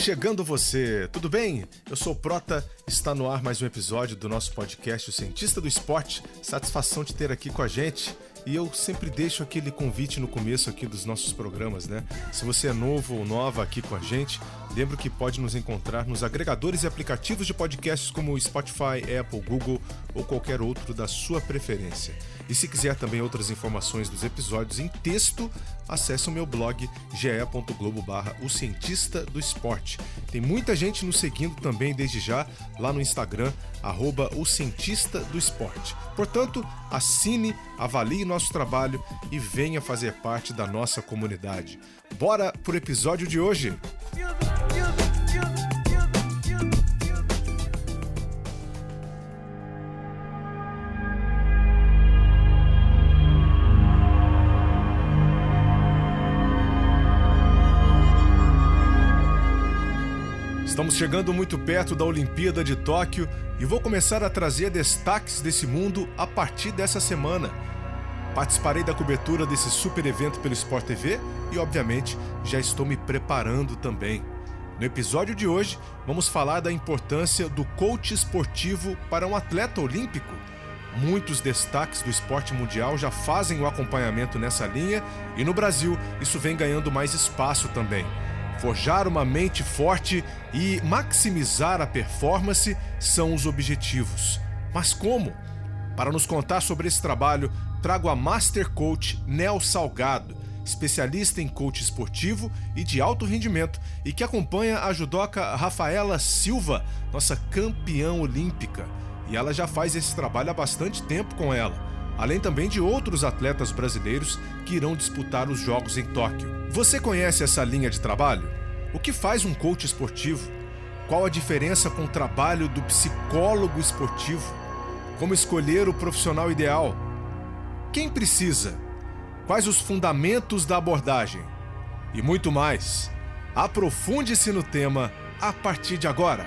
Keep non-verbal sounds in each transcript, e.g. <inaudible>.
chegando você, tudo bem? Eu sou o Prota, está no ar mais um episódio do nosso podcast O Cientista do Esporte. Satisfação de ter aqui com a gente. E eu sempre deixo aquele convite no começo aqui dos nossos programas, né? Se você é novo ou nova aqui com a gente, lembro que pode nos encontrar nos agregadores e aplicativos de podcasts como Spotify, Apple, Google ou qualquer outro da sua preferência. E se quiser também outras informações dos episódios em texto, acesse o meu blog ge.globo barra o cientista do esporte. Tem muita gente nos seguindo também desde já lá no Instagram, arroba o cientista do esporte. Portanto, assine, avalie nosso trabalho e venha fazer parte da nossa comunidade. Bora pro episódio de hoje! Estamos chegando muito perto da Olimpíada de Tóquio e vou começar a trazer destaques desse mundo a partir dessa semana. Participarei da cobertura desse super evento pelo Sport TV e, obviamente, já estou me preparando também. No episódio de hoje, vamos falar da importância do coach esportivo para um atleta olímpico. Muitos destaques do esporte mundial já fazem o acompanhamento nessa linha e no Brasil isso vem ganhando mais espaço também. Forjar uma mente forte e maximizar a performance são os objetivos. Mas como? Para nos contar sobre esse trabalho, trago a Master Coach Nel Salgado, especialista em coach esportivo e de alto rendimento e que acompanha a judoca Rafaela Silva, nossa campeã olímpica. E ela já faz esse trabalho há bastante tempo com ela além também de outros atletas brasileiros que irão disputar os Jogos em Tóquio. Você conhece essa linha de trabalho? O que faz um coach esportivo? Qual a diferença com o trabalho do psicólogo esportivo? Como escolher o profissional ideal? Quem precisa? Quais os fundamentos da abordagem? E muito mais. Aprofunde-se no tema a partir de agora.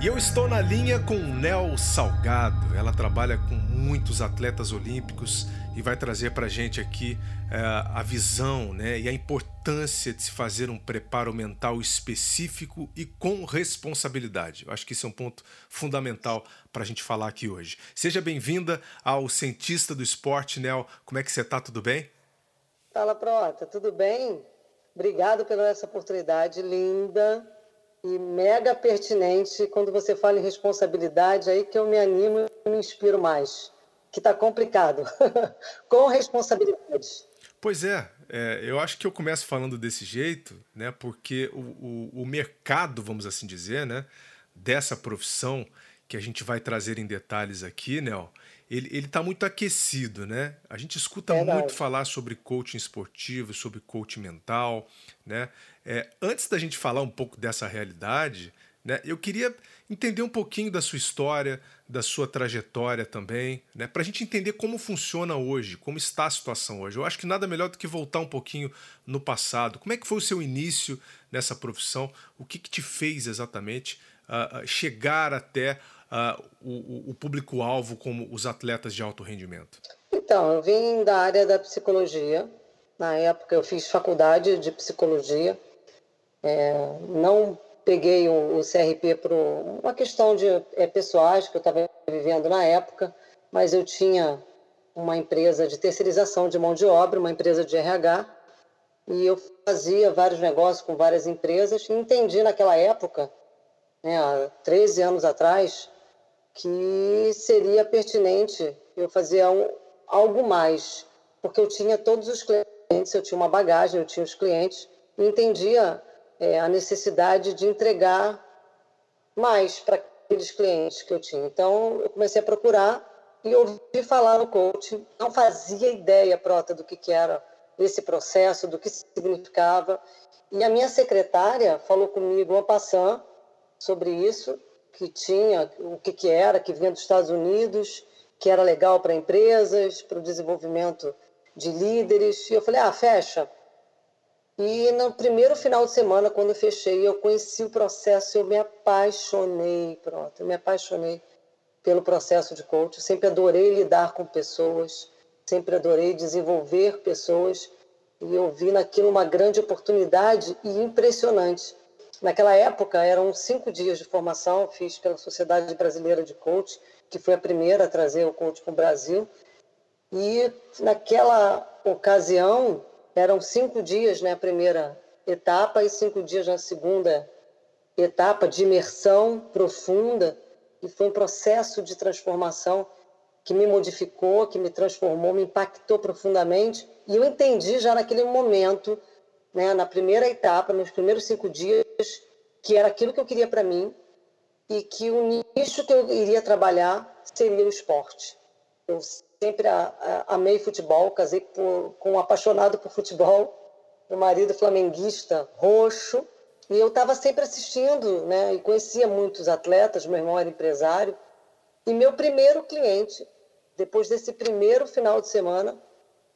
E eu estou na linha com Nel Salgado. Ela trabalha com muitos atletas olímpicos e vai trazer para a gente aqui uh, a visão né, e a importância de se fazer um preparo mental específico e com responsabilidade. Eu acho que isso é um ponto fundamental para a gente falar aqui hoje. Seja bem-vinda ao Cientista do Esporte, Nel. Como é que você está? Tudo bem? Fala, Prota. Tudo bem? Obrigado pela essa oportunidade linda e mega pertinente quando você fala em responsabilidade, aí que eu me animo e me inspiro mais. Que está complicado. <laughs> Com responsabilidade. Pois é, é, eu acho que eu começo falando desse jeito, né? Porque o, o, o mercado, vamos assim dizer, né? Dessa profissão que a gente vai trazer em detalhes aqui, Nel, ele, ele tá muito aquecido, né? A gente escuta Verdade. muito falar sobre coaching esportivo, sobre coaching mental, né? É, antes da gente falar um pouco dessa realidade, né, eu queria entender um pouquinho da sua história, da sua trajetória também, né, para a gente entender como funciona hoje, como está a situação hoje. Eu acho que nada melhor do que voltar um pouquinho no passado. Como é que foi o seu início nessa profissão? O que, que te fez exatamente uh, chegar até uh, o, o público-alvo como os atletas de alto rendimento? Então, eu vim da área da psicologia. Na época, eu fiz faculdade de psicologia é, não peguei o, o CRP por uma questão de é, pessoais que eu estava vivendo na época, mas eu tinha uma empresa de terceirização de mão de obra, uma empresa de RH, e eu fazia vários negócios com várias empresas. E entendi naquela época, né, há 13 anos atrás, que seria pertinente eu fazer um, algo mais, porque eu tinha todos os clientes, eu tinha uma bagagem, eu tinha os clientes, e entendia é, a necessidade de entregar mais para aqueles clientes que eu tinha. Então, eu comecei a procurar e ouvi falar no coaching. Não fazia ideia, Prota, do que, que era esse processo, do que significava. E a minha secretária falou comigo, uma passant, sobre isso, que tinha, o que, que era, que vinha dos Estados Unidos, que era legal para empresas, para o desenvolvimento de líderes. E eu falei, ah, fecha. E no primeiro final de semana, quando eu fechei, eu conheci o processo, eu me apaixonei, pronto, eu me apaixonei pelo processo de coach. Eu sempre adorei lidar com pessoas, sempre adorei desenvolver pessoas e eu vi naquilo uma grande oportunidade e impressionante. Naquela época eram cinco dias de formação, fiz pela Sociedade Brasileira de Coach, que foi a primeira a trazer o coach para o Brasil. E naquela ocasião eram cinco dias, né, a primeira etapa e cinco dias na segunda etapa de imersão profunda e foi um processo de transformação que me modificou, que me transformou, me impactou profundamente. E eu entendi já naquele momento, né, na primeira etapa, nos primeiros cinco dias, que era aquilo que eu queria para mim e que o nicho que eu iria trabalhar seria o esporte. Eu sempre amei futebol, casei por, com um apaixonado por futebol, meu marido flamenguista, roxo, e eu estava sempre assistindo, né, e conhecia muitos atletas, meu irmão era empresário, e meu primeiro cliente, depois desse primeiro final de semana,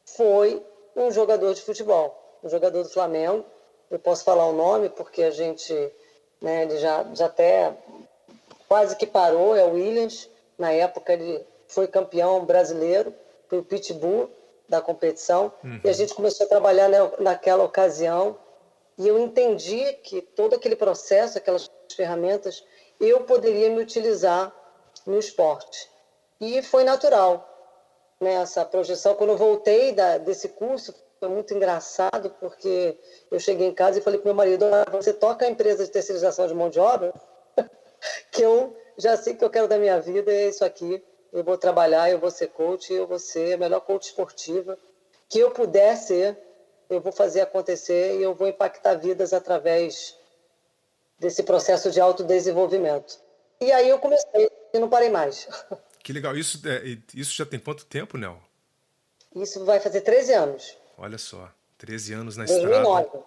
foi um jogador de futebol, um jogador do Flamengo. Eu posso falar o nome porque a gente, né, ele já, já até quase que parou, é o Williams. Na época ele foi campeão brasileiro, foi o pitbull da competição. Uhum. E a gente começou a trabalhar né, naquela ocasião. E eu entendi que todo aquele processo, aquelas ferramentas, eu poderia me utilizar no esporte. E foi natural né, essa projeção. Quando eu voltei da, desse curso, foi muito engraçado, porque eu cheguei em casa e falei para meu marido: ah, você toca a empresa de terceirização de mão de obra? <laughs> que eu já sei que eu quero da minha vida, é isso aqui. Eu vou trabalhar, eu vou ser coach, eu vou ser a melhor coach esportiva que eu puder ser, eu vou fazer acontecer e eu vou impactar vidas através desse processo de autodesenvolvimento. E aí eu comecei e não parei mais. <laughs> Que legal. Isso, é, isso já tem quanto tempo, Nel? Isso vai fazer 13 anos. Olha só, 13 anos na 2009. estrada.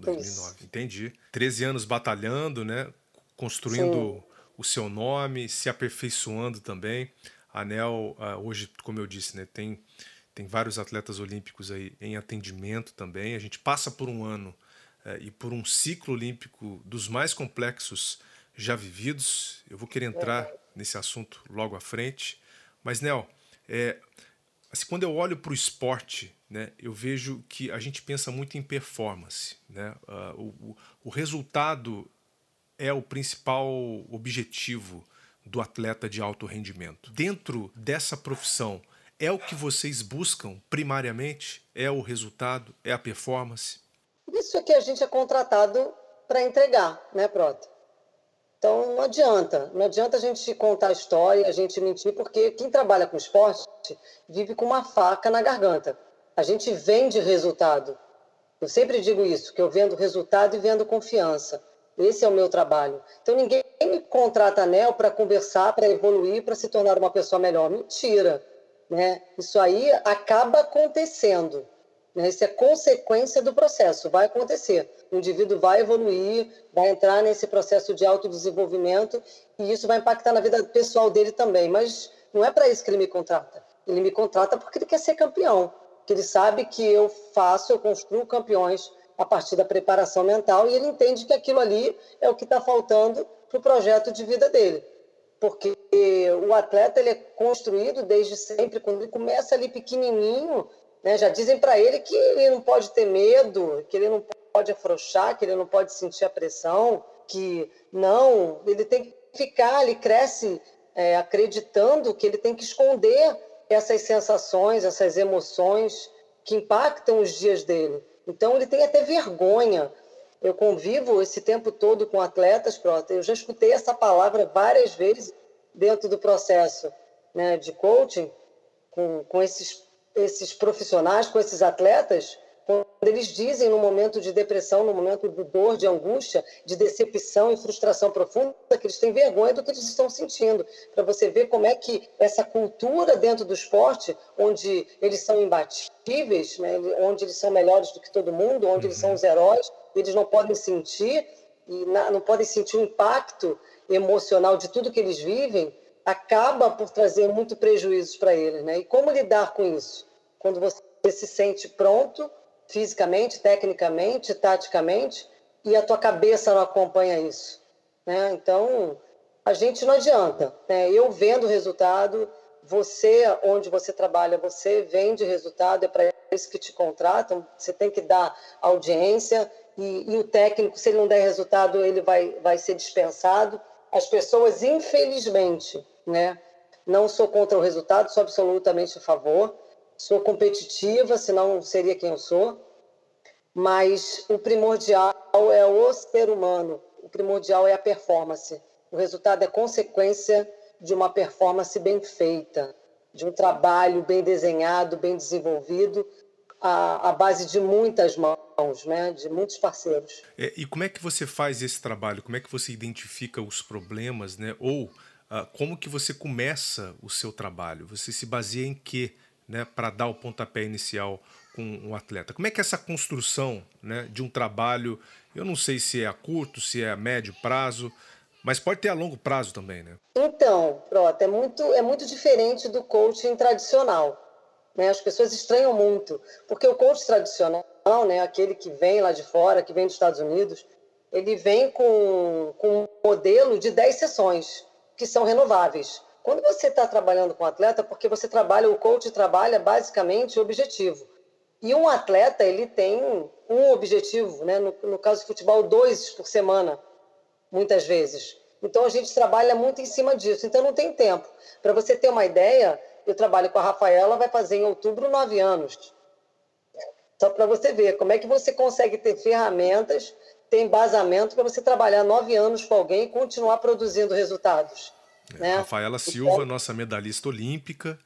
2009. Isso. Entendi. 13 anos batalhando, né? Construindo Sim. o seu nome, se aperfeiçoando também. A Nel, ah, hoje, como eu disse, né, tem, tem vários atletas olímpicos aí em atendimento também. A gente passa por um ano é, e por um ciclo olímpico dos mais complexos já vividos. Eu vou querer entrar nesse assunto logo à frente. Mas, Nel, é, assim, quando eu olho para o esporte, né, eu vejo que a gente pensa muito em performance. Né? Uh, o, o resultado é o principal objetivo do atleta de alto rendimento. Dentro dessa profissão, é o que vocês buscam primariamente? É o resultado? É a performance? Isso é que a gente é contratado para entregar, né, Prota? Então não adianta, não adianta a gente contar a história, a gente mentir, porque quem trabalha com esporte vive com uma faca na garganta. A gente vende resultado. Eu sempre digo isso, que eu vendo resultado e vendo confiança. Esse é o meu trabalho. Então ninguém me contrata anel para conversar, para evoluir, para se tornar uma pessoa melhor. Mentira. Né? Isso aí acaba acontecendo. Né? Isso é consequência do processo, vai acontecer. O indivíduo vai evoluir, vai entrar nesse processo de autodesenvolvimento e isso vai impactar na vida pessoal dele também. Mas não é para isso que ele me contrata. Ele me contrata porque ele quer ser campeão, que ele sabe que eu faço, eu construo campeões a partir da preparação mental e ele entende que aquilo ali é o que está faltando para o projeto de vida dele. Porque o atleta ele é construído desde sempre, quando ele começa ali pequenininho, né? Já dizem para ele que ele não pode ter medo, que ele não pode afrouxar, que ele não pode sentir a pressão, que não, ele tem que ficar, ele cresce é, acreditando que ele tem que esconder essas sensações, essas emoções que impactam os dias dele. Então ele tem até vergonha. Eu convivo esse tempo todo com atletas, Prota. Eu já escutei essa palavra várias vezes dentro do processo né, de coaching com, com esses esses profissionais, com esses atletas, quando eles dizem no momento de depressão, no momento de dor, de angústia, de decepção e frustração profunda, que eles têm vergonha do que eles estão sentindo. Para você ver como é que essa cultura dentro do esporte, onde eles são imbatíveis, né, onde eles são melhores do que todo mundo, onde eles são os heróis, eles não podem sentir e não podem sentir o impacto emocional de tudo que eles vivem, acaba por trazer muito prejuízos para eles. Né? E como lidar com isso? quando você se sente pronto fisicamente, tecnicamente, taticamente, e a tua cabeça não acompanha isso. Né? Então, a gente não adianta. Né? Eu vendo o resultado, você, onde você trabalha, você vende resultado, é para isso que te contratam, você tem que dar audiência, e, e, o técnico, se ele não der resultado, ele vai, vai ser dispensado. As pessoas, infelizmente, né, não sou contra o resultado, sou absolutamente a favor. Sou competitiva, senão seria quem eu sou. Mas o primordial é o ser humano, o primordial é a performance. O resultado é consequência de uma performance bem feita, de um trabalho bem desenhado, bem desenvolvido, à, base de muitas mãos, né? de muitos parceiros. É, e como é que você faz esse trabalho? Como é que você identifica os problemas? Né? Ou ah, como que você começa o seu trabalho? Você se baseia em quê né, para dar o pontapé inicial com um atleta? Como é que é essa construção né, de um trabalho, eu não sei se é a curto, se é a médio prazo, mas pode ter a longo prazo também, né? Então, Prota, é muito, é muito diferente do coaching tradicional. Né? As pessoas estranham muito, porque o coach tradicional, né, aquele que vem lá de fora, que vem dos Estados Unidos, ele vem com, com um modelo de 10 sessões, que são renováveis. Quando você está trabalhando com atleta, porque você trabalha, o coach trabalha basicamente o objetivo. E um atleta, ele tem um objetivo, né? no, no caso do futebol, dois por semana, muitas vezes. Então a gente trabalha muito em cima disso. Então não tem tempo. Para você ter uma ideia, eu trabalho com a Rafaela, vai fazer em outubro nove anos. Só para você ver como é que você consegue ter ferramentas, ter embasamento para você trabalhar nove anos com alguém e continuar produzindo resultados. É, né? Rafaela Silva, então, nossa medalhista olímpica,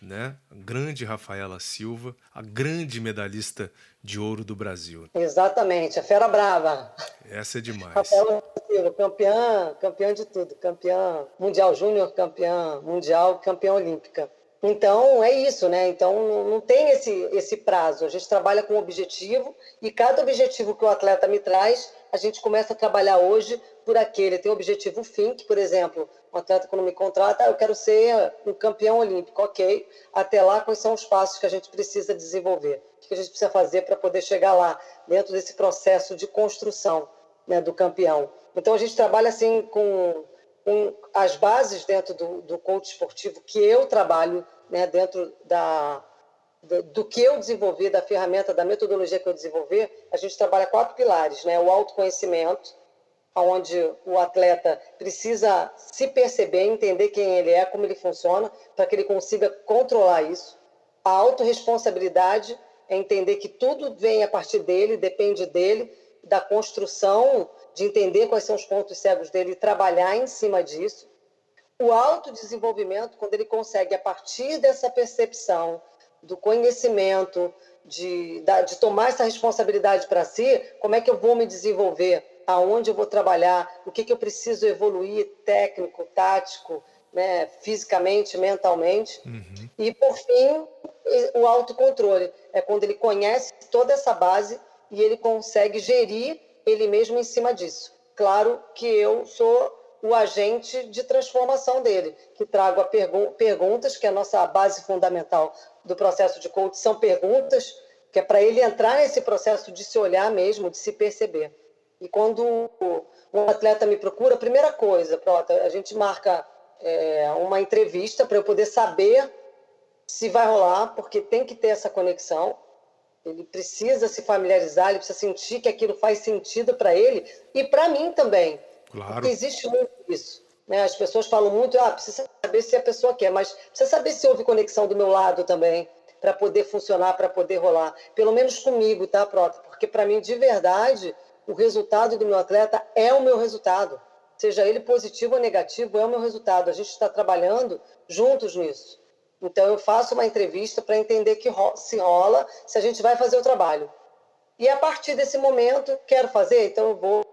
né? A grande Rafaela Silva, a grande medalhista de ouro do Brasil. Exatamente, a fera brava. Essa é demais. Rafaela Silva, campeã, campeã de tudo, campeã mundial júnior, campeã mundial, campeã olímpica. Então é isso, né? Então não tem esse, esse prazo. A gente trabalha com objetivo e cada objetivo que o atleta me traz, a gente começa a trabalhar hoje por aquele. Tem o objetivo fim, que, por exemplo, um atleta quando me contrata, ah, eu quero ser um campeão olímpico, ok. Até lá, quais são os passos que a gente precisa desenvolver? O que a gente precisa fazer para poder chegar lá, dentro desse processo de construção né, do campeão? Então a gente trabalha assim com com as bases dentro do, do coach esportivo que eu trabalho, né, dentro da, do, que eu desenvolvi, da ferramenta, da metodologia que eu desenvolvi, a gente trabalha quatro pilares, né? O autoconhecimento, onde o atleta precisa se perceber, entender quem ele é, como ele funciona, para que ele consiga controlar isso. A autorresponsabilidade é entender que tudo vem a partir dele, depende dele, da construção de entender quais são os pontos cegos dele e trabalhar em cima disso. O autodesenvolvimento, quando ele consegue, a partir dessa percepção, do conhecimento, de, de tomar essa responsabilidade para si, como é que eu vou me desenvolver, aonde eu vou trabalhar, o que, que eu preciso evoluir técnico, tático, né, fisicamente, mentalmente. Uhum. E, por fim, o autocontrole. É quando ele conhece toda essa base e ele consegue gerir ele mesmo em cima disso. Claro que eu sou o agente de transformação dele, que trago a pergun perguntas, que é a nossa base fundamental do processo de coaching, são perguntas que é para ele entrar nesse processo de se olhar mesmo, de se perceber. E quando um atleta me procura, primeira coisa, pronto, a gente marca é, uma entrevista para eu poder saber se vai rolar, porque tem que ter essa conexão. Ele precisa se familiarizar, ele precisa sentir que aquilo faz sentido para ele e para mim também. Claro. Porque existe muito isso. Né? As pessoas falam muito, ah, precisa saber se a pessoa quer, mas precisa saber se houve conexão do meu lado também, para poder funcionar, para poder rolar. Pelo menos comigo, tá, Prota? Porque para mim, de verdade, o resultado do meu atleta é o meu resultado. Seja ele positivo ou negativo, é o meu resultado. A gente está trabalhando juntos nisso. Então, eu faço uma entrevista para entender que se rola, se a gente vai fazer o trabalho. E a partir desse momento, quero fazer, então eu vou,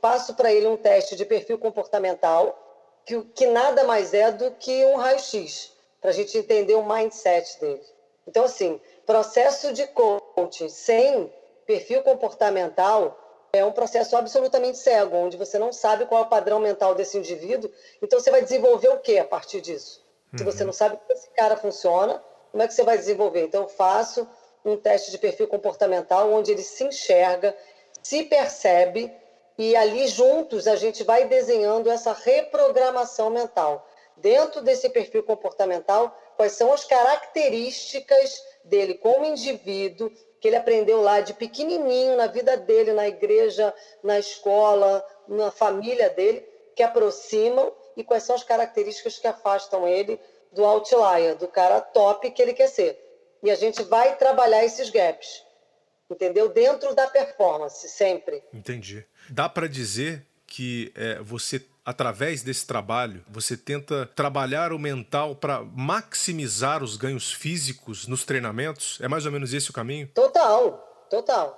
passo para ele um teste de perfil comportamental, que, que nada mais é do que um raio-x, para a gente entender o mindset dele. Então, assim, processo de coaching sem perfil comportamental é um processo absolutamente cego, onde você não sabe qual é o padrão mental desse indivíduo, então você vai desenvolver o que a partir disso? Se você não sabe como esse cara funciona, como é que você vai desenvolver? Então, eu faço um teste de perfil comportamental onde ele se enxerga, se percebe e ali juntos a gente vai desenhando essa reprogramação mental. Dentro desse perfil comportamental, quais são as características dele como indivíduo que ele aprendeu lá de pequenininho na vida dele, na igreja, na escola, na família dele, que aproximam e quais são as características que afastam ele do outlier, do cara top que ele quer ser. E a gente vai trabalhar esses gaps, entendeu? Dentro da performance, sempre. Entendi. Dá para dizer que é, você através desse trabalho, você tenta trabalhar o mental para maximizar os ganhos físicos nos treinamentos? É mais ou menos esse o caminho? Total, total.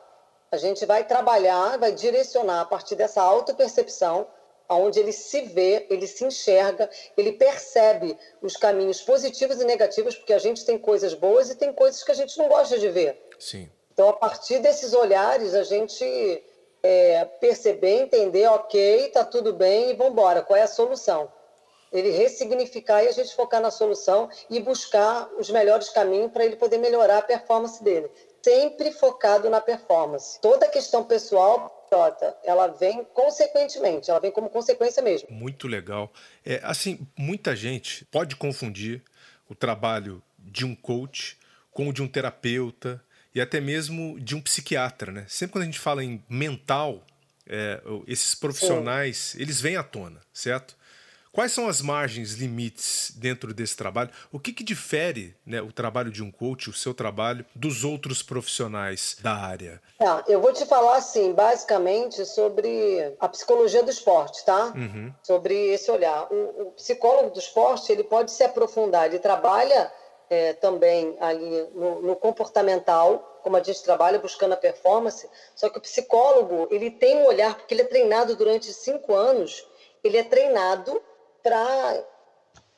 A gente vai trabalhar, vai direcionar a partir dessa autopercepção, onde ele se vê, ele se enxerga, ele percebe os caminhos positivos e negativos, porque a gente tem coisas boas e tem coisas que a gente não gosta de ver. Sim. Então, a partir desses olhares, a gente é, perceber, entender, ok, tá tudo bem e vamos embora. Qual é a solução? Ele ressignificar e a gente focar na solução e buscar os melhores caminhos para ele poder melhorar a performance dele. Sempre focado na performance. Toda questão pessoal ela vem consequentemente, ela vem como consequência mesmo. Muito legal. É, assim, muita gente pode confundir o trabalho de um coach com o de um terapeuta, e até mesmo de um psiquiatra, né? Sempre quando a gente fala em mental, é, esses profissionais, eles vêm à tona, certo? Quais são as margens, limites dentro desse trabalho? O que, que difere né, o trabalho de um coach, o seu trabalho, dos outros profissionais da área? Tá, eu vou te falar, assim, basicamente sobre a psicologia do esporte, tá? Uhum. Sobre esse olhar. O, o, psicólogo do esporte, ele pode se aprofundar, ele trabalha é, também ali no, no, comportamental, como a gente trabalha buscando a performance, só que o psicólogo ele tem um olhar, porque ele é treinado durante cinco anos, ele é treinado para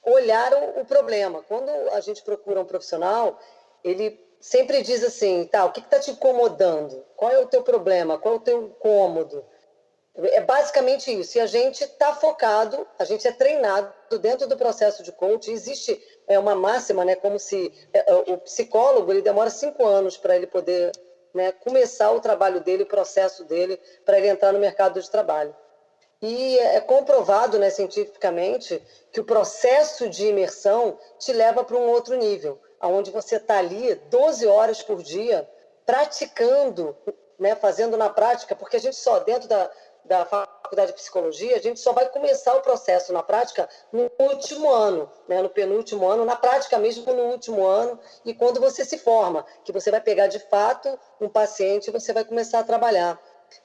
olhar o, o, problema. Quando a gente procura um profissional, ele sempre diz assim, tá, o que está te incomodando? Qual é o teu problema? Qual é o teu incômodo? É basicamente isso. E a gente está focado, a gente é treinado dentro do processo de coaching. Existe é, uma máxima, né? Como se é, é o psicólogo ele demora cinco anos para ele poder né, começar o trabalho dele, o processo dele, para ele entrar no mercado de trabalho. E é comprovado né, cientificamente que o processo de imersão te leva para um outro nível, onde você está ali 12 horas por dia praticando, né, fazendo na prática, porque a gente só dentro da, da faculdade de psicologia, a gente só vai começar o processo na prática no último ano, né? no penúltimo ano, na prática mesmo no último ano, e quando você se forma, que você vai pegar de fato um paciente e você vai começar a trabalhar.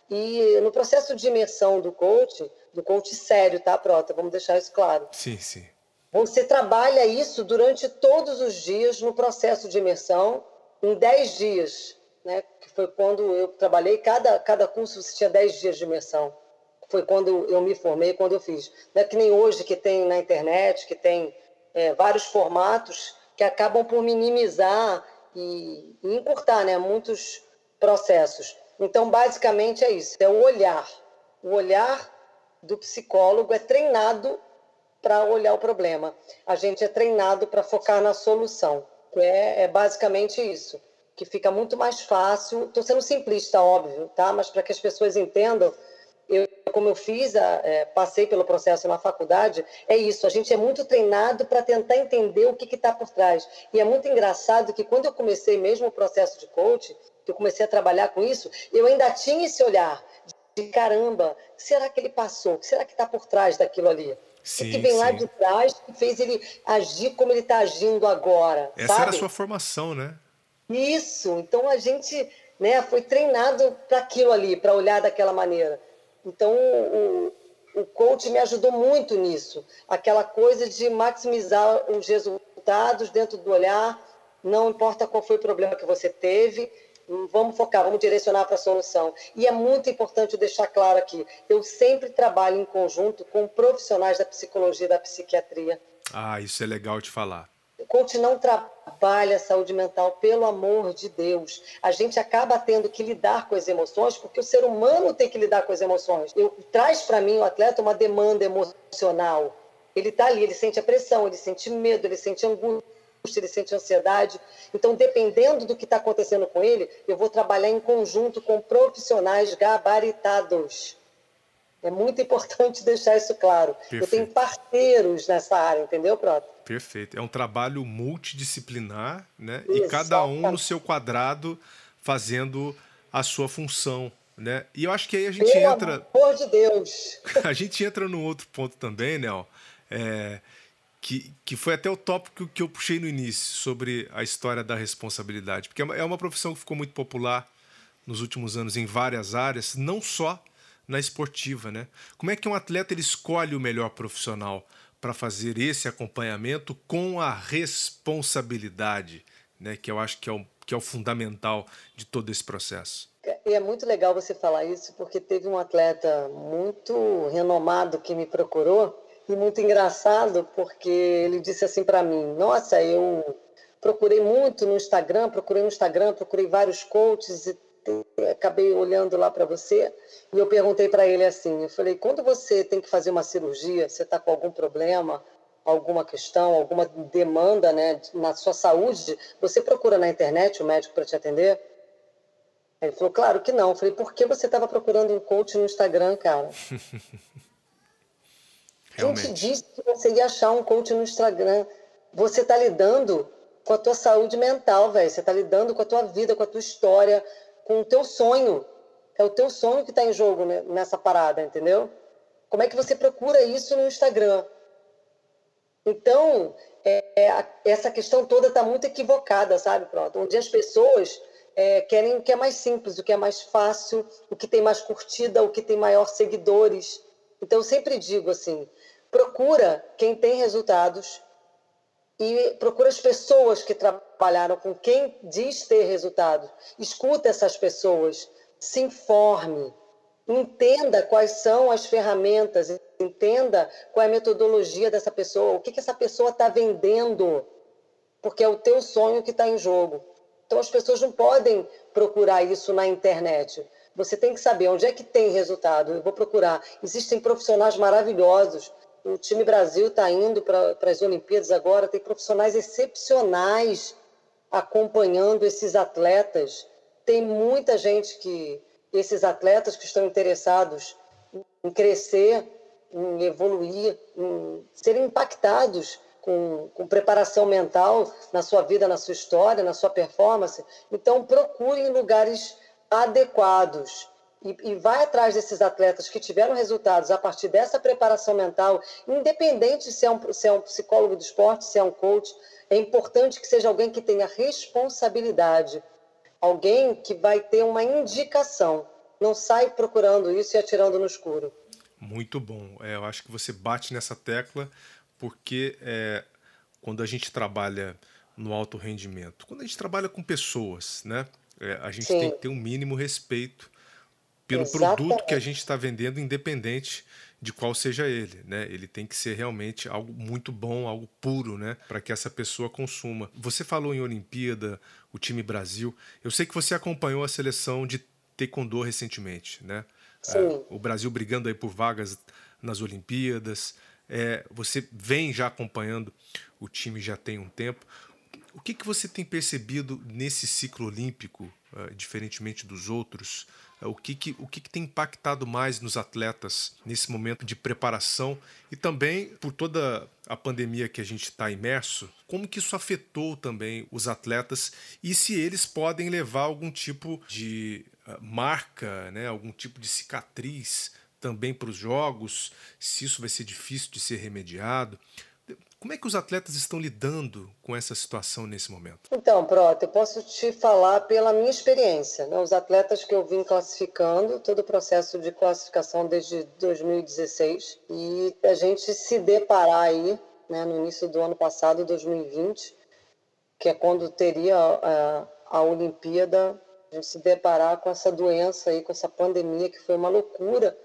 E no processo de imersão do coach, do coach sério, tá, Prota? Vamos deixar isso claro. Sim, sim. Você trabalha isso durante todos os dias no processo de imersão, em 10 dias né, que foi quando eu trabalhei, cada, cada curso tinha 10 dias de imersão. Foi quando eu me formei, quando eu fiz. Não é que nem hoje que tem na internet, que tem é, vários formatos que acabam por minimizar e, e encurtar né, muitos processos. Então, basicamente é isso, é o olhar. O olhar do psicólogo é treinado para olhar o problema. A gente é treinado para focar na solução. É, é basicamente isso que fica muito mais fácil. Estou sendo simplista, óbvio, tá? Mas para que as pessoas entendam, eu, como eu fiz, a, é, passei pelo processo na faculdade, é isso. A gente é muito treinado para tentar entender o que está por trás. E é muito engraçado que quando eu comecei mesmo o processo de coach, que eu comecei a trabalhar com isso, eu ainda tinha esse olhar de caramba, será que ele passou? O que será que está por trás daquilo ali? Sim, o que vem sim. lá de trás que fez ele agir como ele está agindo agora. Essa sabe? era a sua formação, né? Isso, então a gente né, foi treinado para aquilo ali, para olhar daquela maneira. Então o, o coach me ajudou muito nisso, aquela coisa de maximizar os resultados dentro do olhar, não importa qual foi o problema que você teve, vamos focar, vamos direcionar para a solução. E é muito importante deixar claro aqui, eu sempre trabalho em conjunto com profissionais da psicologia e da psiquiatria. Ah, isso é legal de falar. O coach não trabalha a saúde mental, pelo amor de Deus. A gente acaba tendo que lidar com as emoções, porque o ser humano tem que lidar com as emoções. Eu, traz para mim o atleta uma demanda emocional. Ele está ali, ele sente a pressão, ele sente medo, ele sente angústia, ele sente ansiedade. Então, dependendo do que está acontecendo com ele, eu vou trabalhar em conjunto com profissionais gabaritados. É muito importante <laughs> deixar isso claro. Perfeito. Eu tenho parceiros nessa área, entendeu, Proto? Perfeito. É um trabalho multidisciplinar, né? E cada um no seu quadrado fazendo a sua função, né? E eu acho que aí a gente Pelo entra. Amor de Deus! <laughs> a gente entra num outro ponto também, Nel, é, que, que foi até o tópico que eu puxei no início sobre a história da responsabilidade, porque é uma, é uma profissão que ficou muito popular nos últimos anos em várias áreas, não só na esportiva, né? Como é que um atleta ele escolhe o melhor profissional para fazer esse acompanhamento com a responsabilidade, né? Que eu acho que é o, que é o fundamental de todo esse processo. E é muito legal você falar isso, porque teve um atleta muito renomado que me procurou e muito engraçado, porque ele disse assim para mim: Nossa, eu procurei muito no Instagram, procurei no Instagram, procurei vários coaches e acabei olhando lá para você e eu perguntei para ele assim, eu falei, quando você tem que fazer uma cirurgia, você está com algum problema, alguma questão, alguma demanda, né, na sua saúde, você procura na internet o médico para te atender? Ele falou, claro que não. Eu falei, por que você estava procurando um coach no Instagram, cara? <laughs> Quem te disse que você ia achar um coach no Instagram? Você está lidando com a tua saúde mental, velho. Você está lidando com a tua vida, com a tua história, com o teu sonho. É o teu sonho que está em jogo nessa parada, entendeu? Como é que você procura isso no Instagram? Então, é, é, essa questão toda está muito equivocada, sabe, pronto? Onde as pessoas é, querem o que é mais simples, o que é mais fácil, o que tem mais curtida, o que tem maior seguidores. Então, eu sempre digo assim: procura quem tem resultados e procura as pessoas que trabalharam com quem diz ter resultado. Escuta essas pessoas, se informe, entenda quais são as ferramentas, entenda qual é a metodologia dessa pessoa, o que, que essa pessoa está vendendo, porque é o teu sonho que está em jogo. Então as pessoas não podem procurar isso na internet. Você tem que saber onde é que tem resultado. Eu vou procurar. Existem profissionais maravilhosos o time Brasil está indo para as Olimpíadas agora, tem profissionais excepcionais acompanhando esses atletas. Tem muita gente que, esses atletas que estão interessados em crescer, em evoluir, em serem impactados com, com, preparação mental na sua vida, na sua história, na sua performance. Então, procurem lugares adequados e, e, vai atrás desses atletas que tiveram resultados a partir dessa preparação mental, independente se é, um, se é um psicólogo do esporte, se é um coach, é importante que seja alguém que tenha responsabilidade, alguém que vai ter uma indicação, não sai procurando isso e atirando no escuro. Muito bom. É, eu acho que você bate nessa tecla porque é, quando a gente trabalha no alto rendimento, quando a gente trabalha com pessoas, né, é, a gente Sim. tem que ter um mínimo respeito pelo Exatamente. produto que a gente está vendendo, independente de qual seja ele, né? Ele tem que ser realmente algo muito bom, algo puro, né? Para que essa pessoa consuma. Você falou em Olimpíada, o time Brasil. Eu sei que você acompanhou a seleção de taekwondo recentemente, né? É, o Brasil brigando aí por vagas nas Olimpíadas. É, você vem já acompanhando o time já tem um tempo. O que, que você tem percebido nesse ciclo olímpico, uh, diferentemente dos outros? o que, que, o que, que tem impactado mais nos atletas nesse momento de preparação e também por toda a pandemia que a gente está imerso, como que isso afetou também os atletas e se eles podem levar algum tipo de uh, marca, né, algum tipo de cicatriz também para os jogos, se isso vai ser difícil de ser remediado. Como é que os atletas estão lidando com essa situação nesse momento? Então, Prota, eu posso te falar pela minha experiência. Né? Os atletas que eu vim classificando, todo o processo de classificação desde 2016, e a gente se deparar aí, né, no início do ano passado, 2020, que é quando teria a, a Olimpíada, a gente se deparar com essa doença aí, com essa pandemia, que foi uma loucura.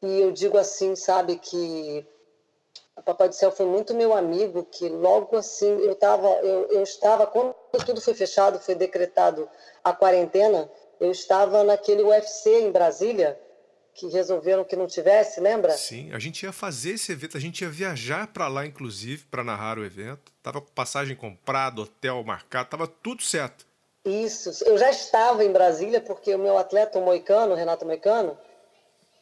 E eu digo assim, sabe, que o Papai do Céu foi muito meu amigo, que logo assim eu, tava, eu, eu estava, quando tudo foi fechado, foi decretado a quarentena, eu estava naquele UFC em Brasília, que resolveram que não tivesse, lembra? Sim, a gente ia fazer esse evento, a gente ia viajar para lá, inclusive, para narrar o evento. Tava com passagem comprada, hotel marcado, tava tudo certo. Isso, eu já estava em Brasília, porque o meu atleta, o Moicano, o Renato Moicano,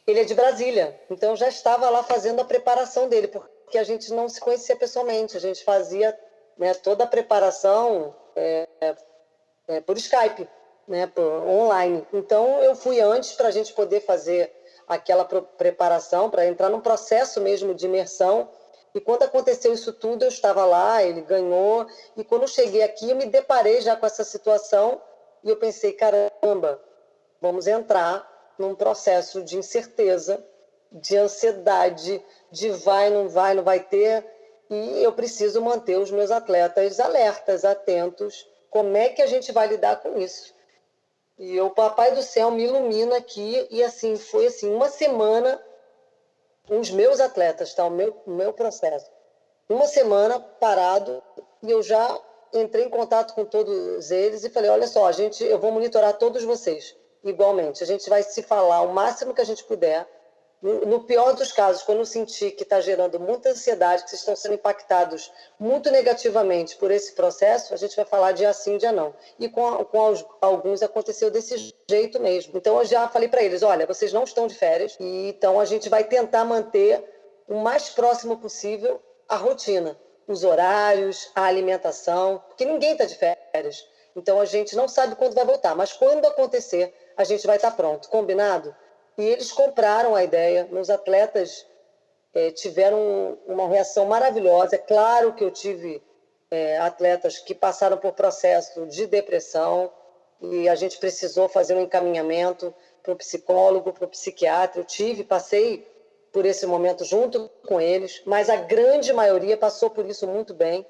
ele é de Brasília. Então eu já estava lá fazendo a preparação dele, porque a gente não se conhecia pessoalmente, a gente fazia né, toda a preparação é, é, por Skype, né, por online. Então eu fui antes para a gente poder fazer aquela preparação, para entrar num processo mesmo de imersão. E quando aconteceu isso tudo, eu estava lá, ele ganhou. E quando eu cheguei aqui, eu me deparei já com essa situação e eu pensei, caramba, vamos entrar num processo de incerteza, de ansiedade, de vai, não vai, não vai ter. E eu preciso manter os meus atletas alertas, atentos. Como é que a gente vai lidar com isso? E o Papai do Céu me ilumina aqui e assim foi assim uma semana os meus atletas, tá? O meu, o meu processo. Uma semana parado e eu já entrei em contato com todos eles e falei, olha só, a gente, eu vou monitorar todos vocês igualmente. A gente vai se falar o máximo que a gente puder. No, pior dos casos, quando sentir que está gerando muita ansiedade, que vocês estão sendo impactados muito negativamente por esse processo, a gente vai falar de assim, de não. E com, com alguns aconteceu desse jeito mesmo. Então eu já falei para eles, olha, vocês não estão de férias, e então a gente vai tentar manter o mais próximo possível a rotina, os horários, a alimentação, porque ninguém está de férias. Então a gente não sabe quando vai voltar, mas quando acontecer, a gente vai estar pronto, combinado? E eles compraram a ideia, meus atletas é, tiveram uma reação maravilhosa. É claro que eu tive é, atletas que passaram por processo de depressão e a gente precisou fazer um encaminhamento para o psicólogo, para o psiquiatra. Eu tive, passei por esse momento junto com eles, mas a grande maioria passou por isso muito bem.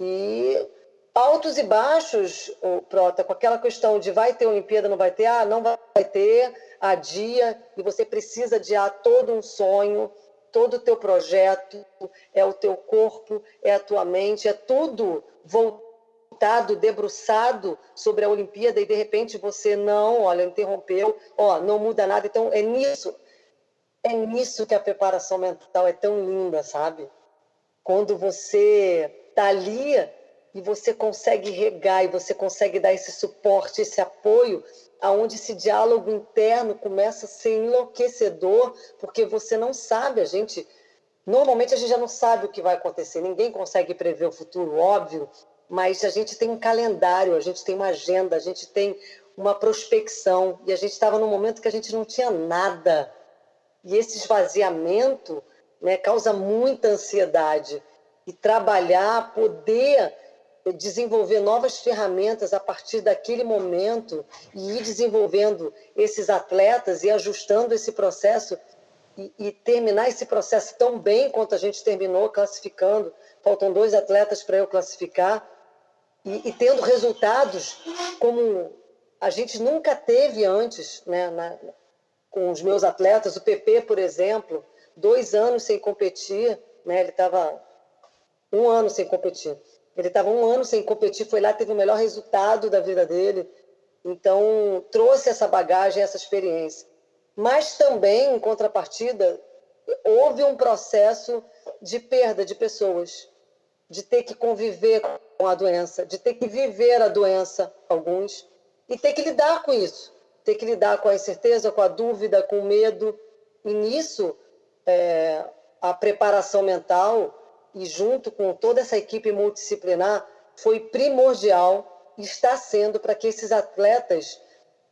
E altos e baixos, o Prota, com aquela questão de vai ter Olimpíada, não vai ter, ah, não vai ter, adia, e você precisa adiar todo um sonho, todo o teu projeto, é o teu corpo, é a tua mente, é tudo voltado, debruçado sobre a Olimpíada e de repente você não, olha, interrompeu, ó, não muda nada. Então é nisso, é nisso que a preparação mental é tão linda, sabe? Quando você tá ali e você consegue regar e você consegue dar esse suporte, esse apoio, aonde esse diálogo interno começa a ser enlouquecedor, porque você não sabe, a gente normalmente a gente já não sabe o que vai acontecer, ninguém consegue prever o futuro, óbvio, mas a gente tem um calendário, a gente tem uma agenda, a gente tem uma prospecção e a gente estava num momento que a gente não tinha nada. E esse esvaziamento né, causa muita ansiedade. E trabalhar, poder desenvolver novas ferramentas a partir daquele momento e ir desenvolvendo esses atletas e ajustando esse processo e, e, terminar esse processo tão bem quanto a gente terminou classificando. Faltam dois atletas para eu classificar e, e, tendo resultados como a gente nunca teve antes, né, na, com os meus atletas. O PP, por exemplo, dois anos sem competir, né, ele estava um ano sem competir ele estava um ano sem competir, foi lá, teve o melhor resultado da vida dele. Então, trouxe essa bagagem, essa experiência. Mas também, em contrapartida, houve um processo de perda de pessoas, de ter que conviver com a doença, de ter que viver a doença, alguns, e ter que lidar com isso, ter que lidar com a incerteza, com a dúvida, com o medo. E nisso, é, a preparação mental e junto com toda essa equipe multidisciplinar foi primordial e está sendo para que esses atletas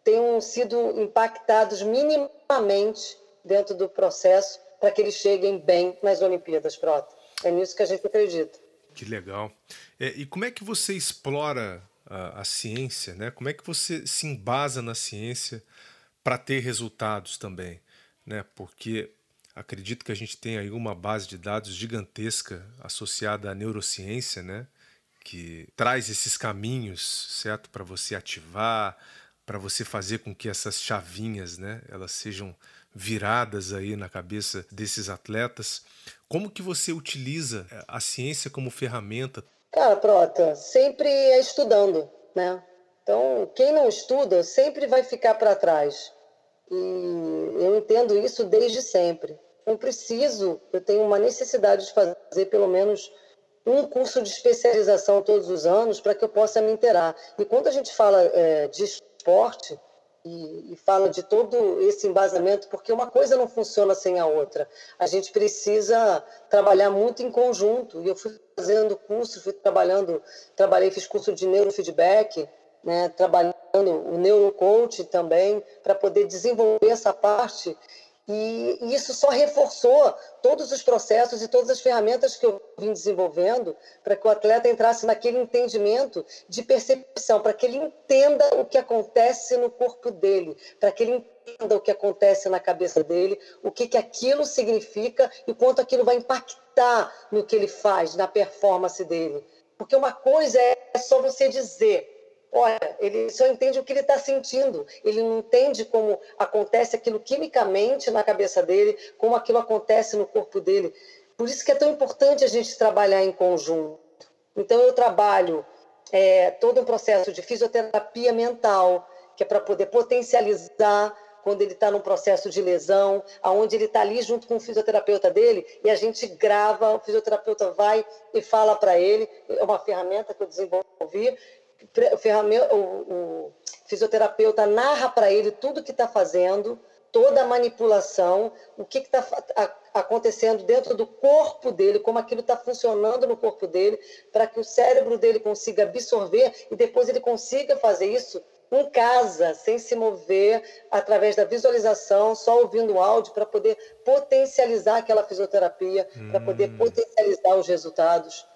tenham sido impactados minimamente dentro do processo para que eles cheguem bem nas Olimpíadas, Prota. É nisso que a gente acredita. Que legal. É, e como é que você explora a, a, ciência, né? Como é que você se embasa na ciência para ter resultados também, né? Porque Acredito que a gente tem aí uma base de dados gigantesca associada à neurociência, né? Que traz esses caminhos, certo, para você ativar, para você fazer com que essas chavinhas, né, elas sejam viradas aí na cabeça desses atletas. Como que você utiliza eh, a ciência como ferramenta? Cara, Prota, sempre é estudando, né? Então, quem não estuda sempre vai ficar para trás. E eu entendo isso desde sempre. Eu preciso, eu tenho uma necessidade de fazer pelo menos um curso de especialização todos os anos para que eu possa me inteirar. E quando a gente fala é, de esporte e, fala de todo esse embasamento, porque uma coisa não funciona sem a outra. A gente precisa trabalhar muito em conjunto. E eu fui fazendo curso, fui trabalhando, trabalhei, fiz curso de neurofeedback, né, trabalhando o neurocoach também, para poder desenvolver essa parte e, isso só reforçou todos os processos e todas as ferramentas que eu vim desenvolvendo para que o atleta entrasse naquele entendimento de percepção, para que ele entenda o que acontece no corpo dele, para que ele entenda o que acontece na cabeça dele, o que, que aquilo significa e quanto aquilo vai impactar no que ele faz, na performance dele. Porque uma coisa é só você dizer, Olha, ele só entende o que ele está sentindo. Ele não entende como acontece aquilo quimicamente na cabeça dele, como aquilo acontece no corpo dele. Por isso que é tão importante a gente trabalhar em conjunto. Então, eu trabalho é, todo um processo de fisioterapia mental, que é para poder potencializar quando ele está num processo de lesão, aonde ele está ali junto com o fisioterapeuta dele e a gente grava, o fisioterapeuta vai e fala para ele, é uma ferramenta que eu desenvolvi, o, o fisioterapeuta narra para ele tudo que está fazendo, toda a manipulação, o que está acontecendo dentro do corpo dele, como aquilo está funcionando no corpo dele, para que o cérebro dele consiga absorver e depois ele consiga fazer isso em casa, sem se mover, através da visualização, só ouvindo o áudio, para poder potencializar aquela fisioterapia, hum. para poder potencializar os resultados,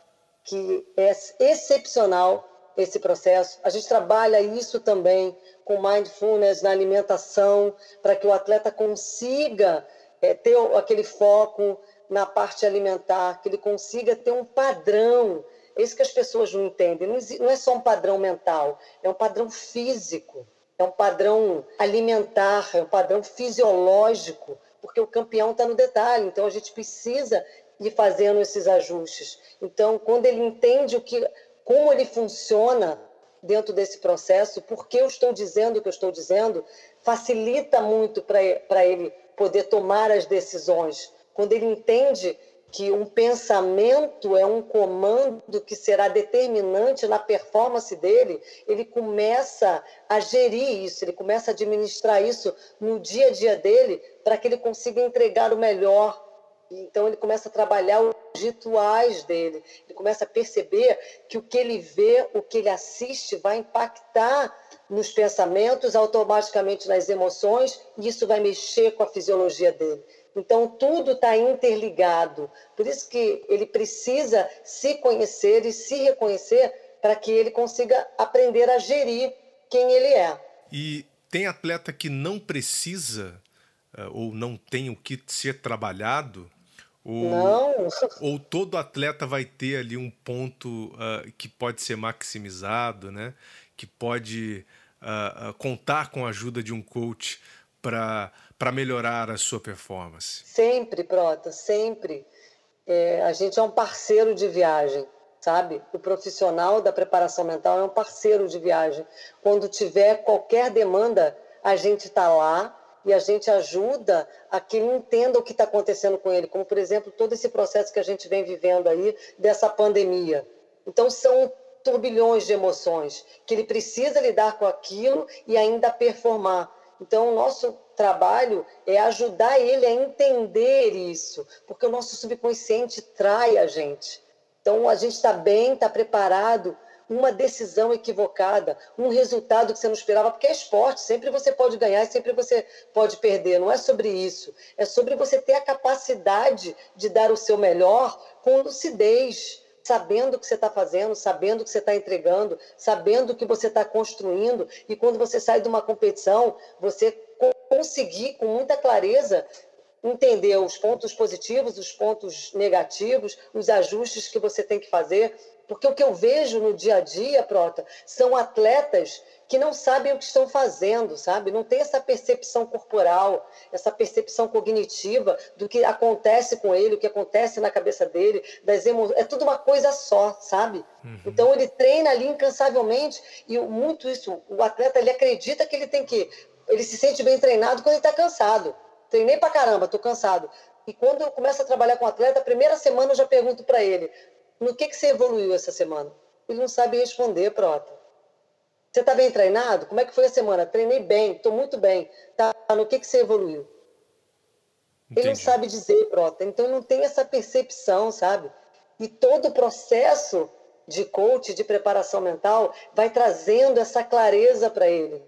que é excepcional esse processo. A gente trabalha isso também com mindfulness na alimentação, para que o atleta consiga é, ter aquele foco na parte alimentar, que ele consiga ter um padrão. É isso que as pessoas não entendem. Não é só um padrão mental, é um padrão físico, é um padrão alimentar, é um padrão fisiológico, porque o campeão está no detalhe. Então a gente precisa ir fazendo esses ajustes. Então, quando ele entende o que como ele funciona dentro desse processo, por que eu estou dizendo o que eu estou dizendo, facilita muito para ele poder tomar as decisões. Quando ele entende que um pensamento é um comando que será determinante na performance dele, ele começa a gerir isso, ele começa a administrar isso no dia a dia dele para que ele consiga entregar o melhor então ele começa a trabalhar os rituais dele, ele começa a perceber que o que ele vê, o que ele assiste, vai impactar nos pensamentos, automaticamente nas emoções, e isso vai mexer com a fisiologia dele. Então tudo está interligado. Por isso que ele precisa se conhecer e se reconhecer para que ele consiga aprender a gerir quem ele é. E tem atleta que não precisa eh, ou não tem o que ser trabalhado ou, não. Ou todo atleta vai ter ali um ponto uh, que pode ser maximizado, né? Que pode uh, uh, contar com a ajuda de um coach para melhorar a sua performance. Sempre, Prota, sempre. É, a gente é um parceiro de viagem, sabe? O profissional da preparação mental é um parceiro de viagem. Quando tiver qualquer demanda, a gente está lá e a gente ajuda a que ele entenda o que está acontecendo com ele, como, por exemplo, todo esse processo que a gente vem vivendo aí dessa pandemia. Então, são turbilhões de emoções que ele precisa lidar com aquilo e ainda performar. Então, o nosso trabalho é ajudar ele a entender isso, porque o nosso subconsciente trai a gente. Então, a gente está bem, está preparado uma decisão equivocada, um resultado que você não esperava, porque é esporte, sempre você pode ganhar e sempre você pode perder. Não é sobre isso. É sobre você ter a capacidade de dar o seu melhor com lucidez, sabendo o que você está fazendo, sabendo o que você está entregando, sabendo o que você está construindo. E quando você sai de uma competição, você conseguir com muita clareza entender os pontos positivos, os pontos negativos, os ajustes que você tem que fazer porque o que eu vejo no dia a dia, Prota, são atletas que não sabem o que estão fazendo, sabe? Não tem essa percepção corporal, essa percepção cognitiva do que acontece com ele, o que acontece na cabeça dele, das emoções. É tudo uma coisa só, sabe? Uhum. Então ele treina ali incansavelmente e muito isso, o atleta ele acredita que ele tem que ele se sente bem treinado quando ele está cansado. Treinei pra caramba, tô cansado. E quando eu começo a trabalhar com o atleta, a primeira semana eu já pergunto para ele: no que, que você evoluiu essa semana? Ele não sabe responder, Prota. Você está bem treinado? Como é que foi a semana? Treinei bem, estou muito bem. Tá, no que, que você evoluiu? Entendi. Ele não sabe dizer, Prota. Então não tem essa percepção, sabe? E todo o processo de coach, de preparação mental, vai trazendo essa clareza para ele,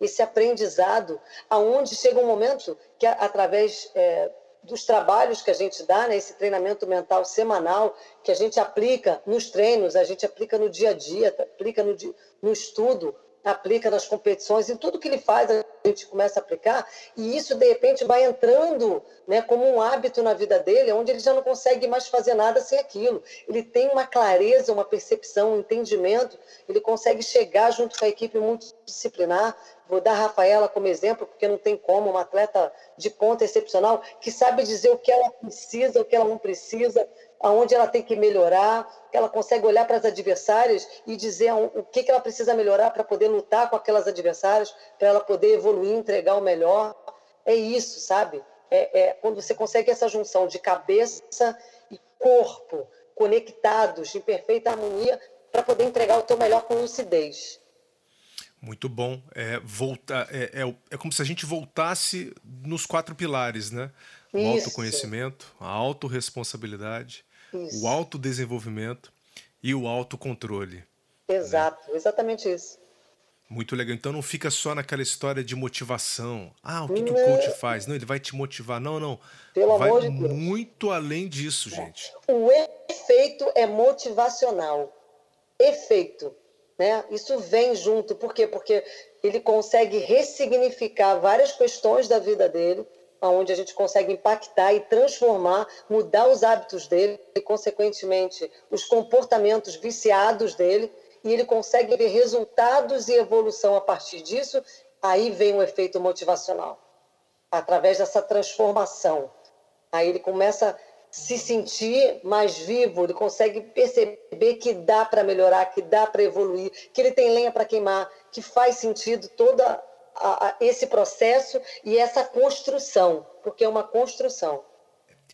esse aprendizado, aonde chega um momento que, através é, dos trabalhos que a gente dá, né, esse treinamento mental semanal, que a gente aplica nos treinos, a gente aplica no dia a dia, aplica no, no estudo, aplica nas competições, em tudo que ele faz gente começa a aplicar, e isso de repente vai entrando né, como um hábito na vida dele, onde ele já não consegue mais fazer nada sem aquilo. Ele tem uma clareza, uma percepção, um entendimento, ele consegue chegar junto com a equipe multidisciplinar. Vou dar a Rafaela como exemplo, porque não tem como, uma atleta de ponta excepcional, que sabe dizer o que ela precisa, o que ela não precisa, aonde ela tem que melhorar, que ela consegue olhar para as adversárias e dizer o que, que ela precisa melhorar para poder lutar com aquelas adversárias, para ela poder evoluir, entregar o melhor. É isso, sabe? É, é quando você consegue essa junção de cabeça e corpo conectados em perfeita harmonia para poder entregar o teu melhor com lucidez. Muito bom. É, volta, é, é, é como se a gente voltasse nos quatro pilares, né? O Isso. autoconhecimento, a autorresponsabilidade, isso. o autodesenvolvimento e o autocontrole. Né? Exato, né? exatamente isso. Muito legal. Então não fica só naquela história de motivação. Ah, o que, que o coach faz? Não, ele vai te motivar. Não, não. Pelo vai amor de Deus. muito além disso, gente. O efeito é motivacional. Efeito. Né? Isso vem junto. Por quê? Porque ele consegue ressignificar várias questões da vida dele onde a gente consegue impactar e transformar, mudar os hábitos dele e, consequentemente, os comportamentos viciados dele, e ele consegue ver resultados e evolução a partir disso, aí vem o efeito motivacional, através dessa transformação. Aí ele começa a se sentir mais vivo, ele consegue perceber que dá para melhorar, que dá para evoluir, que ele tem lenha para queimar, que faz sentido toda a, a esse processo e essa construção, porque é uma construção.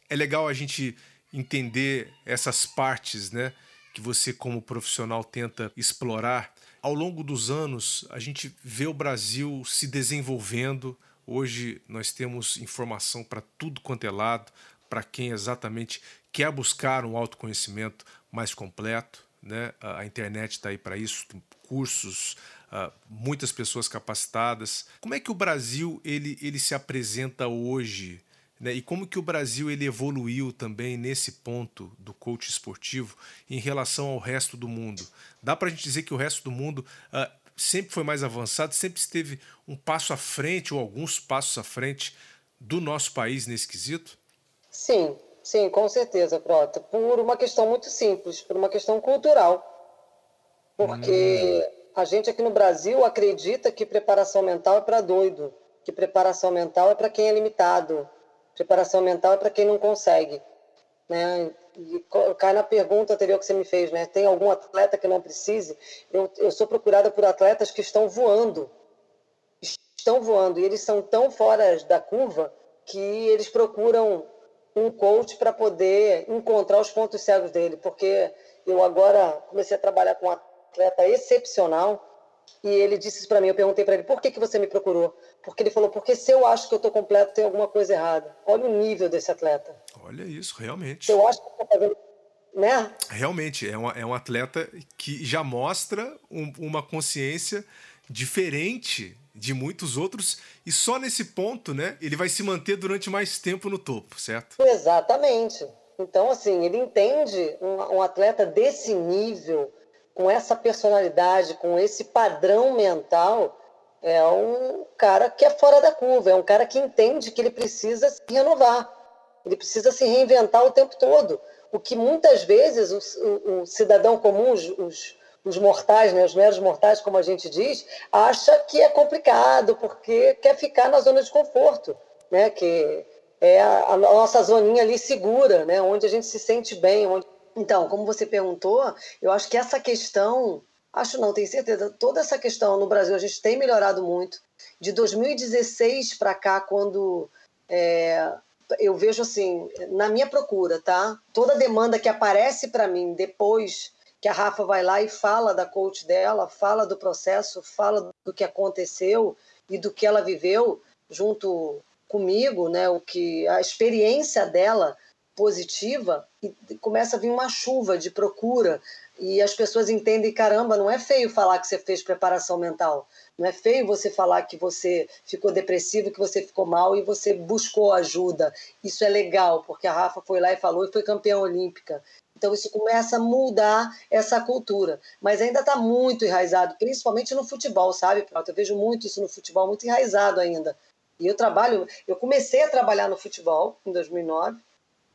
É legal a gente entender essas partes, né, que você como profissional tenta explorar. Ao longo dos anos, a gente vê o Brasil se desenvolvendo. Hoje nós temos informação para tudo quanto é lado, para quem exatamente quer buscar um autoconhecimento mais completo. Né? A internet está aí para isso, cursos, uh, muitas pessoas capacitadas. Como é que o Brasil ele, ele se apresenta hoje? Né? E como que o Brasil ele evoluiu também nesse ponto do coach esportivo em relação ao resto do mundo? Dá para a gente dizer que o resto do mundo uh, sempre foi mais avançado, sempre esteve um passo à frente ou alguns passos à frente do nosso país nesse quesito? Sim, sim, com certeza, Prota. Por uma questão muito simples, por uma questão cultural. Porque hum a gente aqui no Brasil acredita que preparação mental é para doido, que preparação mental é para quem é limitado, preparação mental é para quem não consegue. Né? E cai na pergunta anterior que você me fez, né? Tem algum atleta que não precise? Eu, eu sou procurada por atletas que estão voando, estão voando, e eles são tão fora da curva que eles procuram um coach para poder encontrar os pontos cegos dele, porque eu agora comecei a trabalhar com atleta excepcional. E ele disse para mim, eu perguntei para ele, por que, que você me procurou? Porque ele falou, porque se eu acho que eu estou completo, tem alguma coisa errada. Olha o nível desse atleta. Olha isso, realmente. Se eu acho que eu fazendo... Né? Realmente, é, uma, é um atleta que já mostra um, uma consciência diferente de muitos outros e só nesse ponto, né, ele vai se manter durante mais tempo no topo, certo? Exatamente. Então, assim, ele entende um, um atleta desse nível, com essa personalidade, com esse padrão mental, é um cara que é fora da curva, é um cara que entende que ele precisa se renovar, ele precisa se reinventar o tempo todo. O que muitas vezes o, o, cidadão comum, os, os, os, mortais, né, os meros mortais, como a gente diz, acha que é complicado porque quer ficar na zona de conforto, né, que é a, a nossa zoninha ali segura, né, onde a gente se sente bem, onde então, como você perguntou, eu acho que essa questão Acho não, tenho certeza. Toda essa questão no Brasil a gente tem melhorado muito. De 2016 para cá, quando é, eu vejo assim, na minha procura, tá? Toda demanda que aparece para mim depois que a Rafa vai lá e fala da coach dela, fala do processo, fala do que aconteceu e do que ela viveu junto comigo, né? O que a experiência dela positiva e começa a vir uma chuva de procura e as pessoas entendem caramba não é feio falar que você fez preparação mental. Não é feio você falar que você ficou depressivo que você ficou mal e você buscou ajuda. Isso é legal porque a Rafa foi lá e falou e foi campeã olímpica. Então isso começa a mudar essa cultura. Mas ainda está muito enraizado principalmente no futebol sabe eu vejo muito isso no futebol muito enraizado ainda. E eu trabalho eu comecei a trabalhar no futebol em 2009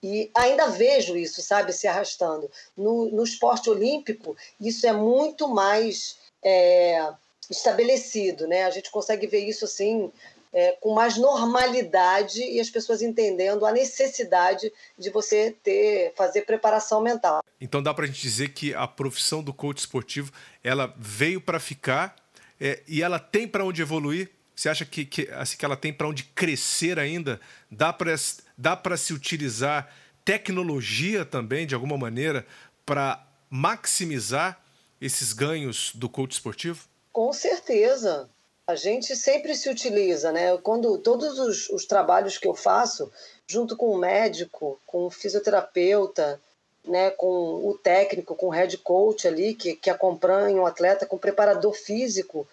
e ainda vejo isso, sabe, se arrastando. No, no esporte olímpico, isso é muito mais é, estabelecido, né? A gente consegue ver isso assim é, com mais normalidade e as pessoas entendendo a necessidade de você ter fazer preparação mental. Então dá para a gente dizer que a profissão do coach esportivo ela veio para ficar é, e ela tem para onde evoluir. Você acha que, que, assim, que ela tem para onde crescer ainda? Dá para dá se utilizar tecnologia também, de alguma maneira, para maximizar esses ganhos do coach esportivo? Com certeza. A gente sempre se utiliza, né? Quando todos os, os trabalhos que eu faço, junto com o médico, com o fisioterapeuta, né, com o técnico, com o head coach ali, que, que acompanha o atleta, com o preparador físico,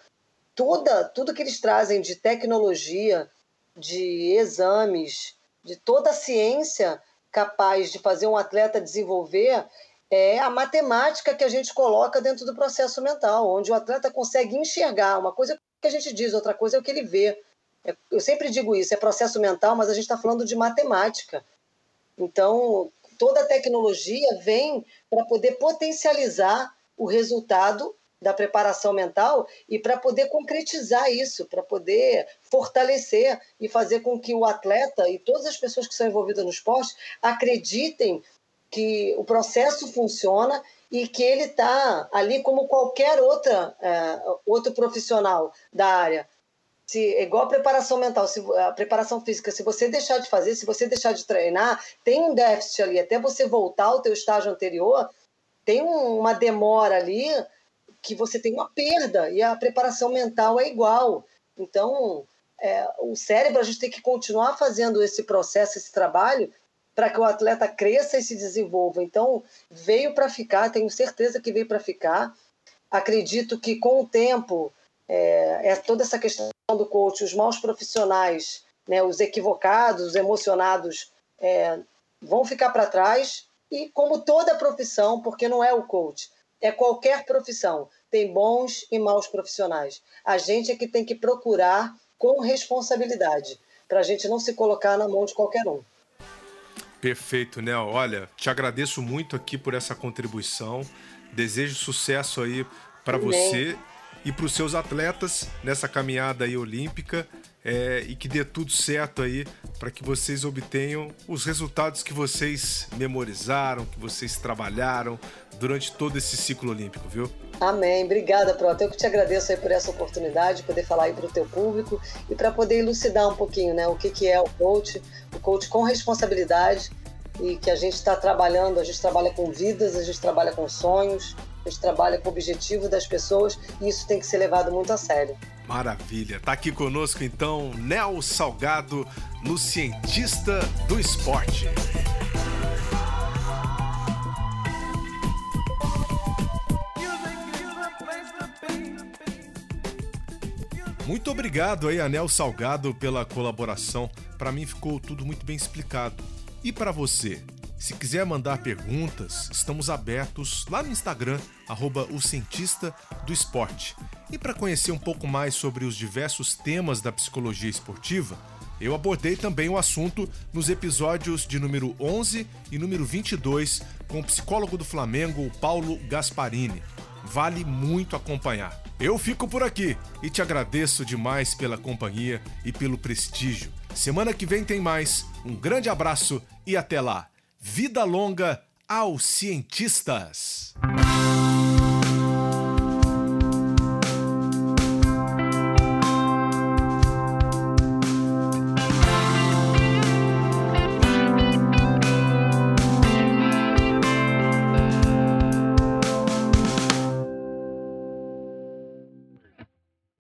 toda, tudo que eles trazem de tecnologia, de exames, de toda a ciência capaz de fazer um atleta desenvolver, é a matemática que a gente coloca dentro do processo mental, onde o atleta consegue enxergar. Uma coisa que a gente diz, outra coisa é o que ele vê. É, eu sempre digo isso, é processo mental, mas a gente está falando de matemática. Então, toda a tecnologia vem para poder potencializar o resultado da preparação mental e para poder concretizar isso, para poder fortalecer e fazer com que o atleta e todas as pessoas que são envolvidas no esporte acreditem que o processo funciona e que ele está ali como qualquer outra é, outro profissional da área. Se, igual a preparação mental, se, a preparação física, se você deixar de fazer, se você deixar de treinar, tem um déficit ali, até você voltar ao teu estágio anterior, tem um, uma demora ali que você tem uma perda e a preparação mental é igual. Então, é, o cérebro, a gente tem que continuar fazendo esse processo, esse trabalho, para que o atleta cresça e se desenvolva. Então, veio para ficar, tenho certeza que veio para ficar. Acredito que com o tempo, é, é, toda essa questão do coach, os maus profissionais, né, os equivocados, os emocionados, é, vão ficar para trás. E como toda profissão, porque não é o coach, é qualquer profissão tem bons e maus profissionais. A gente é que tem que procurar com responsabilidade, para a gente não se colocar na mão de qualquer um. Perfeito, Nel. Olha, te agradeço muito aqui por essa contribuição. Desejo sucesso aí para você e para os seus atletas nessa caminhada aí olímpica é, e que dê tudo certo aí para que vocês obtenham os resultados que vocês memorizaram, que vocês trabalharam durante todo esse ciclo olímpico, viu? Amém. Obrigada, Prota. Eu que te agradeço aí por essa oportunidade, de poder falar aí para o teu público e para poder elucidar um pouquinho, né, o que, que é o coach, o coach com responsabilidade e que a gente está trabalhando, a gente trabalha com vidas, a gente trabalha com sonhos, a gente trabalha com o objetivo das pessoas e isso tem que ser levado muito a sério. Maravilha. Tá aqui conosco então Nel Salgado no Cientista do Esporte. Muito obrigado aí, Anel Salgado, pela colaboração. Para mim ficou tudo muito bem explicado. E para você? Se quiser mandar perguntas, estamos abertos lá no Instagram, arroba do Esporte. E para conhecer um pouco mais sobre os diversos temas da psicologia esportiva, eu abordei também o assunto nos episódios de número 11 e número 22 com o psicólogo do Flamengo, Paulo Gasparini. Vale muito acompanhar. Eu fico por aqui e te agradeço demais pela companhia e pelo prestígio. Semana que vem tem mais. Um grande abraço e até lá. Vida longa aos cientistas!